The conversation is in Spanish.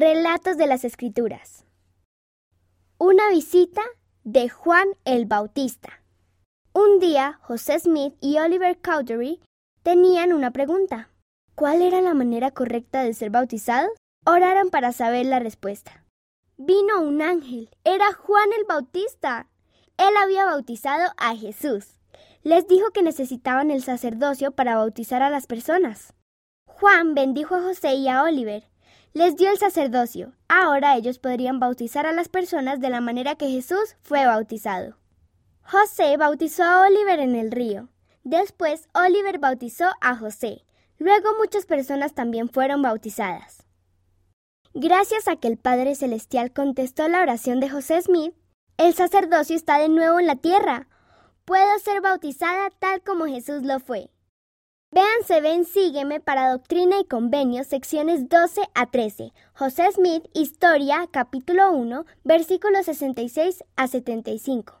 Relatos de las Escrituras. Una visita de Juan el Bautista. Un día, José Smith y Oliver Cowdery tenían una pregunta. ¿Cuál era la manera correcta de ser bautizados? Oraron para saber la respuesta. Vino un ángel. Era Juan el Bautista. Él había bautizado a Jesús. Les dijo que necesitaban el sacerdocio para bautizar a las personas. Juan bendijo a José y a Oliver les dio el sacerdocio. Ahora ellos podrían bautizar a las personas de la manera que Jesús fue bautizado. José bautizó a Oliver en el río. Después Oliver bautizó a José. Luego muchas personas también fueron bautizadas. Gracias a que el Padre Celestial contestó la oración de José Smith, el sacerdocio está de nuevo en la tierra. Puedo ser bautizada tal como Jesús lo fue. Véanse, ven, sígueme para Doctrina y Convenios, secciones 12 a 13. José Smith, Historia, capítulo 1, versículos 66 a 75.